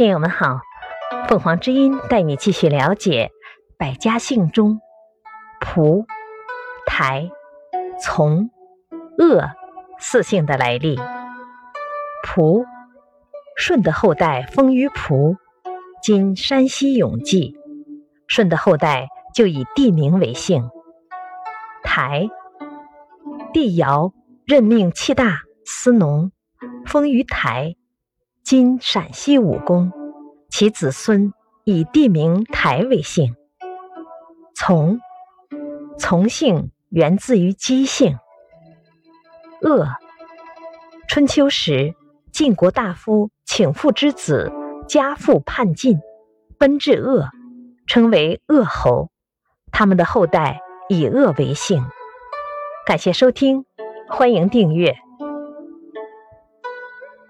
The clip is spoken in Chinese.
听友们好，凤凰之音带你继续了解百家姓中蒲、台、从、鄂四姓的来历。蒲，舜的后代封于蒲，今山西永济。舜的后代就以地名为姓。台，帝尧任命契大司农，封于台。今陕西武功，其子孙以地名台为姓。从，从姓源自于姬姓。鄂，春秋时晋国大夫请父之子家父叛晋，奔至鄂，称为鄂侯。他们的后代以鄂为姓。感谢收听，欢迎订阅。